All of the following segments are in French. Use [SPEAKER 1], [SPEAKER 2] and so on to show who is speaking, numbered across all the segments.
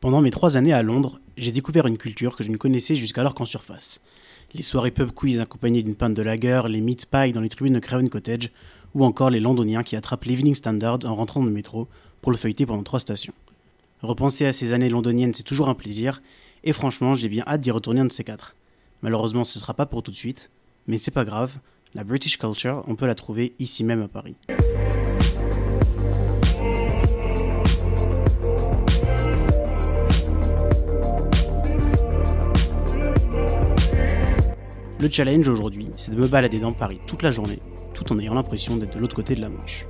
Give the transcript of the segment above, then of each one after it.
[SPEAKER 1] Pendant mes trois années à Londres, j'ai découvert une culture que je ne connaissais jusqu'alors qu'en surface. Les soirées pub quiz accompagnées d'une pinte de lager, les meat pie dans les tribunes de Craven Cottage, ou encore les londoniens qui attrapent l'Evening Standard en rentrant dans le métro pour le feuilleter pendant trois stations. Repenser à ces années londoniennes, c'est toujours un plaisir, et franchement, j'ai bien hâte d'y retourner un de ces quatre. Malheureusement, ce ne sera pas pour tout de suite, mais c'est pas grave, la British culture, on peut la trouver ici même à Paris. Le challenge aujourd'hui, c'est de me balader dans Paris toute la journée, tout en ayant l'impression d'être de l'autre côté de la Manche.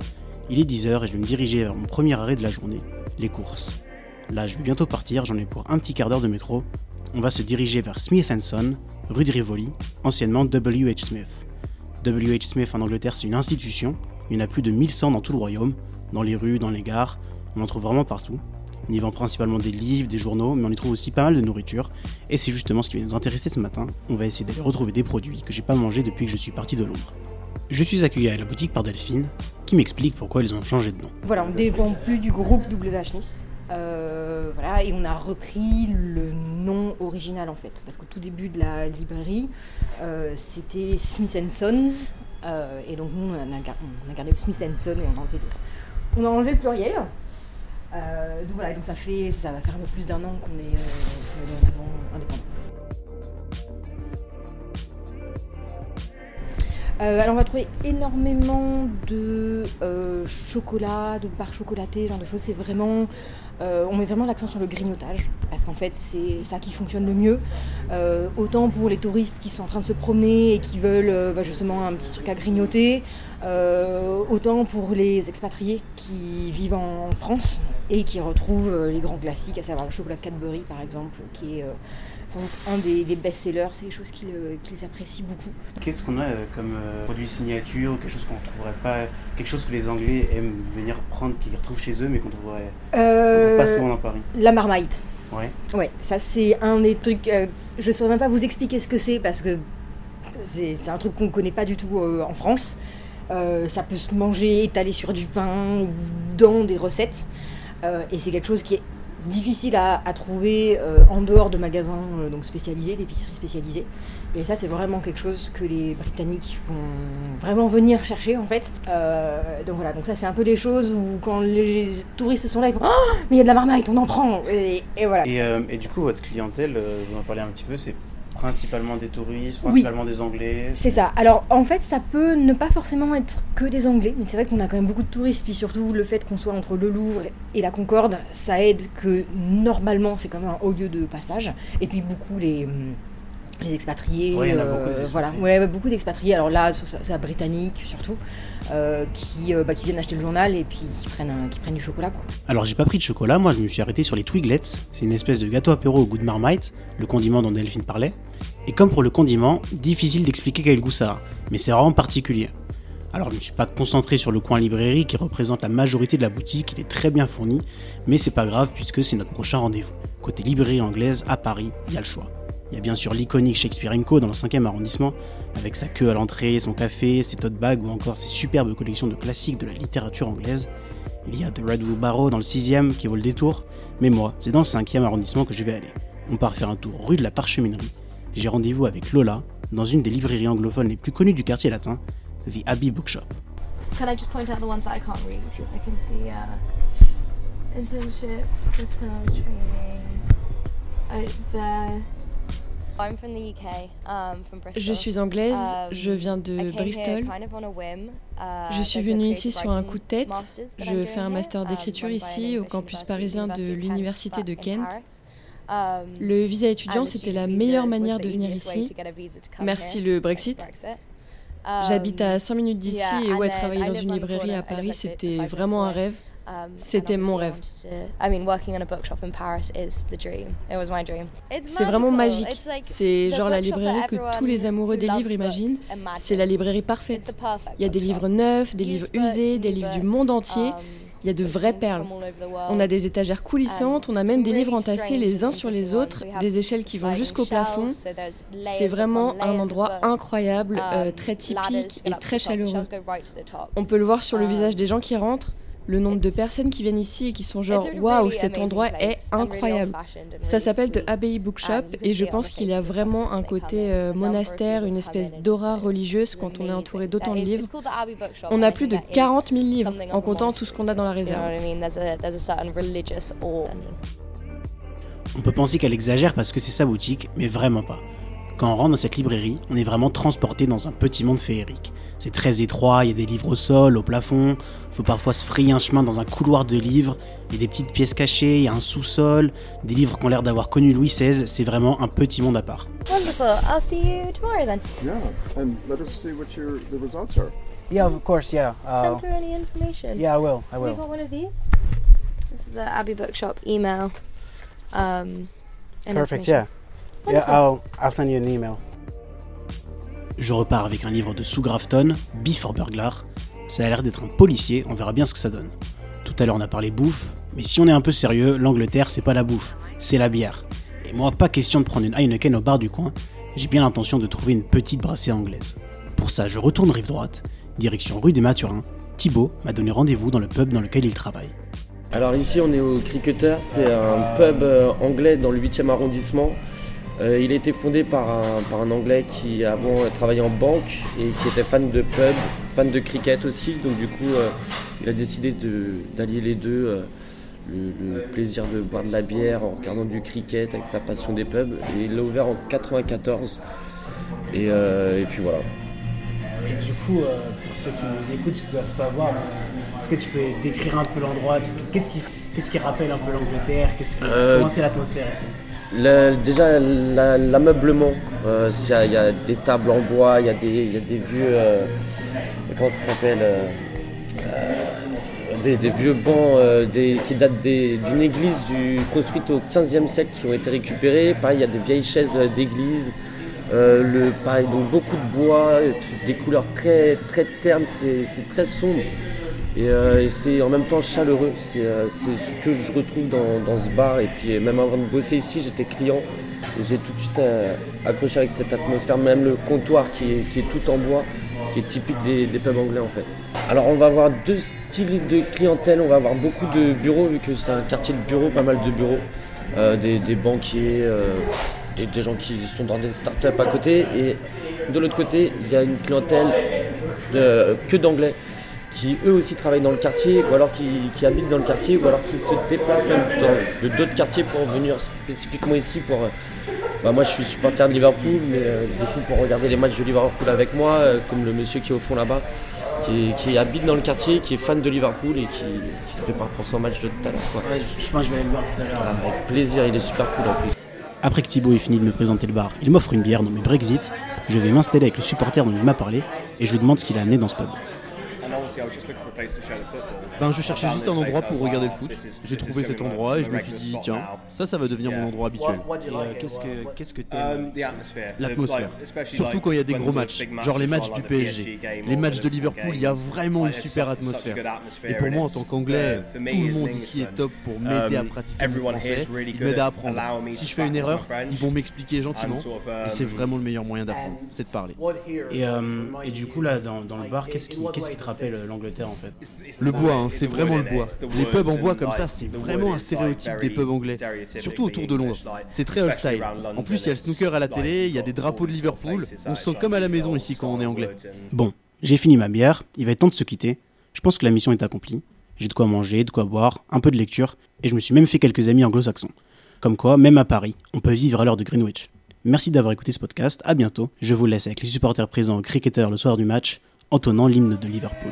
[SPEAKER 1] Il est 10h et je vais me diriger vers mon premier arrêt de la journée, les courses. Là, je vais bientôt partir, j'en ai pour un petit quart d'heure de métro. On va se diriger vers Smith Son, rue de Rivoli, anciennement W.H. Smith. W.H. Smith en Angleterre, c'est une institution, il y en a plus de 1100 dans tout le royaume, dans les rues, dans les gares, on en trouve vraiment partout. On y vend principalement des livres, des journaux, mais on y trouve aussi pas mal de nourriture. Et c'est justement ce qui va nous intéresser ce matin. On va essayer d'aller retrouver des produits que j'ai pas mangés depuis que je suis parti de Londres. Je suis accueilli à la boutique par Delphine, qui m'explique pourquoi ils ont changé de nom.
[SPEAKER 2] Voilà, on dépend plus du groupe WH. Euh, voilà, et on a repris le nom original en fait, parce qu'au tout début de la librairie, euh, c'était Smith Sons, euh, et donc nous on a, gardé Smith Son et on a enlevé on a enlevé le pluriel. Euh, donc voilà, donc ça fait, ça va faire un peu plus d'un an qu'on est, euh, en avant indépendant. Euh, alors on va trouver énormément de chocolat, de barres chocolatées, genre de choses. C'est vraiment, on met vraiment l'accent sur le grignotage parce qu'en fait c'est ça qui fonctionne le mieux. autant pour les touristes qui sont en train de se promener et qui veulent bah, justement un petit truc à grignoter, autant pour les expatriés qui vivent en France et qui retrouvent euh, les grands classiques, à savoir le chocolat Cadbury par exemple, qui est euh, un des, best-sellers, c'est des choses qu'ils apprécient beaucoup.
[SPEAKER 1] Qu'est-ce qu'on a euh, comme produit signature, quelque chose qu'on ne trouverait pas, quelque chose que les Anglais aiment venir prendre, qu'ils retrouvent chez eux, mais qu'on ne trouverait pas souvent dans Paris?
[SPEAKER 2] La marmite.
[SPEAKER 1] Ouais.
[SPEAKER 2] Ouais, ça c'est un des trucs. je ne saurais même pas vous expliquer ce que c'est parce que c'est un truc qu'on ne connaît pas du tout en France. ça peut se manger étalé sur du pain ou dans des recettes. Euh, et c'est quelque chose qui est difficile à, trouver euh, en dehors de magasins euh, donc spécialisés, d'épiceries spécialisées. Et ça, c'est vraiment quelque chose que les Britanniques vont vraiment venir chercher en fait. donc voilà, donc ça, c'est un peu les choses où quand les touristes sont là, ils font Oh, mais il y a de la marmite, on en prend Et, voilà.
[SPEAKER 1] Et, et, du coup, votre clientèle, vous en parlez un petit peu, c'est Principalement des touristes, principalement des Anglais.
[SPEAKER 2] C'est ça. Alors en fait, ça peut ne pas forcément être que des Anglais, mais c'est vrai qu'on a quand même beaucoup de touristes, puis surtout le fait qu'on soit entre le Louvre et la Concorde, ça aide que normalement c'est quand même un haut lieu de passage, et puis beaucoup les hum, les expatriés,
[SPEAKER 1] euh,
[SPEAKER 2] voilà, ouais, beaucoup d'expatriés. Alors là, c'est britannique surtout, euh, qui, euh, bah, qui viennent acheter le journal et puis qui prennent, qui prennent du chocolat. Quoi.
[SPEAKER 1] Alors j'ai pas pris de chocolat, moi je me suis arrêté sur les Twiglets. C'est une espèce de gâteau apéro au goût de marmite, le condiment dont Delphine parlait. Et comme pour le condiment, difficile d'expliquer quel goût ça a, mais c'est vraiment particulier. Alors je ne suis pas concentré sur le coin librairie qui représente la majorité de la boutique, il est très bien fourni, mais c'est pas grave puisque c'est notre prochain rendez-vous. Côté librairie anglaise, à Paris, il y a le choix. Il y a bien sûr l'iconique Shakespeare Co dans le 5e arrondissement, avec sa queue à l'entrée, son café, ses tote bags ou encore ses superbes collections de classiques de la littérature anglaise. Il y a The Red Barrow dans le 6e qui vaut le détour, mais moi, c'est dans le 5e arrondissement que je vais aller. On part faire un tour rue de la Parcheminerie. J'ai rendez-vous avec Lola dans une des librairies anglophones les plus connues du quartier latin, The Abbey Bookshop. Can I just point out the ones that I can't read? I can see uh, internship,
[SPEAKER 3] personality training, uh, Um, je suis anglaise, um, je viens de Bristol. Uh, je suis venue ici sur un coup de tête. Je fais un master um, d'écriture ici au campus parisien de l'Université de Kent. Le visa étudiant, c'était la meilleure manière de venir ici. Merci le Brexit. J'habite à 5 minutes d'ici et ouais, travailler dans une librairie à Paris, c'était vraiment un rêve. Um, C'était mon rêve. C'est vraiment magique. C'est genre la librairie que tous les amoureux des livres imaginent. C'est la librairie parfaite. Il y a des livres neufs, des livres usés, des livres du monde entier. Um, Il y a de vraies perles. On a des étagères coulissantes, on a même des livres entassés les uns sur les autres, des échelles qui vont jusqu'au plafond. C'est vraiment un endroit incroyable, euh, um, très typique et très chaleureux. On peut le voir sur le visage des gens qui rentrent. Le nombre de personnes qui viennent ici et qui sont genre waouh, cet endroit est incroyable. Ça s'appelle The Abbey Bookshop et je pense qu'il y a vraiment un côté euh, monastère, une espèce d'aura religieuse quand on est entouré d'autant de livres. On a plus de 40 000 livres en comptant tout ce qu'on a dans la réserve.
[SPEAKER 1] On peut penser qu'elle exagère parce que c'est sa boutique, mais vraiment pas. Quand on rentre dans cette librairie, on est vraiment transporté dans un petit monde féerique. C'est très étroit, il y a des livres au sol, au plafond, faut parfois se frayer un chemin dans un couloir de livres, il y a des petites pièces cachées, il y a un sous-sol, des livres qui ont l'air d'avoir connu Louis XVI, c'est vraiment un petit monde à part.
[SPEAKER 4] Wonderful. I'll see you tomorrow then. Yeah, and let us see what your the results are.
[SPEAKER 1] Yeah, of course, yeah.
[SPEAKER 4] Uh, Send through any information.
[SPEAKER 1] Yeah, I will. I will.
[SPEAKER 4] We got one of these? This is the Abbey Bookshop email. Um,
[SPEAKER 1] Perfect, yeah. Yeah, I'll, I'll send you an email. Je repars avec un livre de Sue Grafton, Before Burglar. Ça a l'air d'être un policier, on verra bien ce que ça donne. Tout à l'heure on a parlé bouffe, mais si on est un peu sérieux, l'Angleterre c'est pas la bouffe, c'est la bière. Et moi, pas question de prendre une Heineken au bar du coin, j'ai bien l'intention de trouver une petite brassée anglaise. Pour ça, je retourne rive droite, direction rue des Mathurins. Thibaut m'a donné rendez-vous dans le pub dans lequel il travaille.
[SPEAKER 5] Alors ici on est au Cricketer, c'est un pub euh, anglais dans le 8e arrondissement euh, il a été fondé par un, Anglais qui avant travaillait en banque et qui était fan de pub, fan de cricket aussi. Donc du coup, euh, il a décidé d'allier les deux, euh, le, plaisir de boire de la bière en regardant du cricket avec sa passion des pubs. Et il l'a ouvert en 94. Et, puis voilà.
[SPEAKER 1] du coup, pour ceux qui nous écoutent, qui ne peuvent pas voir, est-ce que tu peux décrire un peu l'endroit? Qu'est-ce qui, rappelle un peu l'Angleterre? Comment c'est l'atmosphère ici?
[SPEAKER 5] Déjà, l'ameublement, euh, il y, a des tables en bois, il y, a des vieux. Euh, comment ça s'appelle euh, des, vieux bancs qui datent d'une église construite au 15e siècle qui ont été récupérés. Pareil, il y a des vieilles chaises d'église. donc beaucoup de bois, des couleurs très, très ternes, c'est très sombre. Euh, et, c'est en même temps chaleureux. Euh, c'est ce que je retrouve dans, ce bar. Et puis même avant de bosser ici, j'étais client. J'ai tout de suite euh, accroché avec cette atmosphère. Même le comptoir qui est, tout en bois, qui est typique des, pubs anglais en fait. Alors on va avoir deux styles de clientèle. On va avoir beaucoup de bureaux, vu que c'est un quartier de bureaux, pas mal de bureaux. Des, banquiers, des, gens qui sont dans des startups à côté. Et de l'autre côté, il y a une clientèle que d'anglais qui eux aussi travaillent dans le quartier, ou alors qui, habitent dans le quartier, ou alors qui se déplacent même dans d'autres quartiers pour venir spécifiquement ici pour. Euh, bah moi je suis supporter de Liverpool, mais euh, du coup pour regarder les matchs de Liverpool avec moi, euh, comme le monsieur qui est au fond là-bas, qui, habite dans le quartier, qui est fan de Liverpool et qui, se prépare pour son match de tout à l'heure.
[SPEAKER 1] Ouais, je, pense que je vais aller le voir tout à l'heure.
[SPEAKER 5] Ah, avec plaisir, il est super cool en plus.
[SPEAKER 1] Après que Thibaut ait fini de me présenter le bar, il m'offre une bière nommée Brexit. Je vais m'installer avec le supporter dont il m'a parlé et je lui demande ce qu'il a amené dans ce pub.
[SPEAKER 6] Ben, je cherchais juste un endroit pour regarder le foot. J'ai trouvé cet endroit et je me suis dit, tiens, ça, ça va devenir mon endroit habituel.
[SPEAKER 1] Qu'est-ce que um,
[SPEAKER 6] L'atmosphère. Surtout quand il y a des gros matchs, genre les matchs du PSG. Les matchs de Liverpool, il y a vraiment une super atmosphère. Et pour moi, en tant qu'anglais, tout le monde ici est top pour m'aider à um, pratiquer le français. Ils m'aident à apprendre. Si je fais une erreur, ils vont m'expliquer gentiment. Et c'est um, vraiment le meilleur moyen d'apprendre, c'est de parler.
[SPEAKER 1] Et, euh, et, du coup, là, dans, dans le bar, qu'est-ce qui, qui, te rappelle l'Angleterre en fait
[SPEAKER 6] Le bois, hein, c'est vraiment le bois. Les pubs en bois comme ça, c'est vraiment un stéréotype des pubs anglais. Surtout autour de Londres. C'est très old style. En plus, il y a le snooker à la télé, il y a des drapeaux de Liverpool. On se sent comme à la maison ici quand on est anglais.
[SPEAKER 1] Bon, j'ai fini ma bière, il va être temps de se quitter. Je pense que la mission est accomplie. J'ai de quoi manger, de quoi boire, un peu de lecture, et je me suis même fait quelques amis anglo-saxons. Comme quoi, même à Paris, on peut vivre à l'heure de Greenwich. Merci d'avoir écouté ce podcast, à bientôt. Je vous laisse avec les supporters présents au cricketer le soir du match, entonnant l'hymne de Liverpool.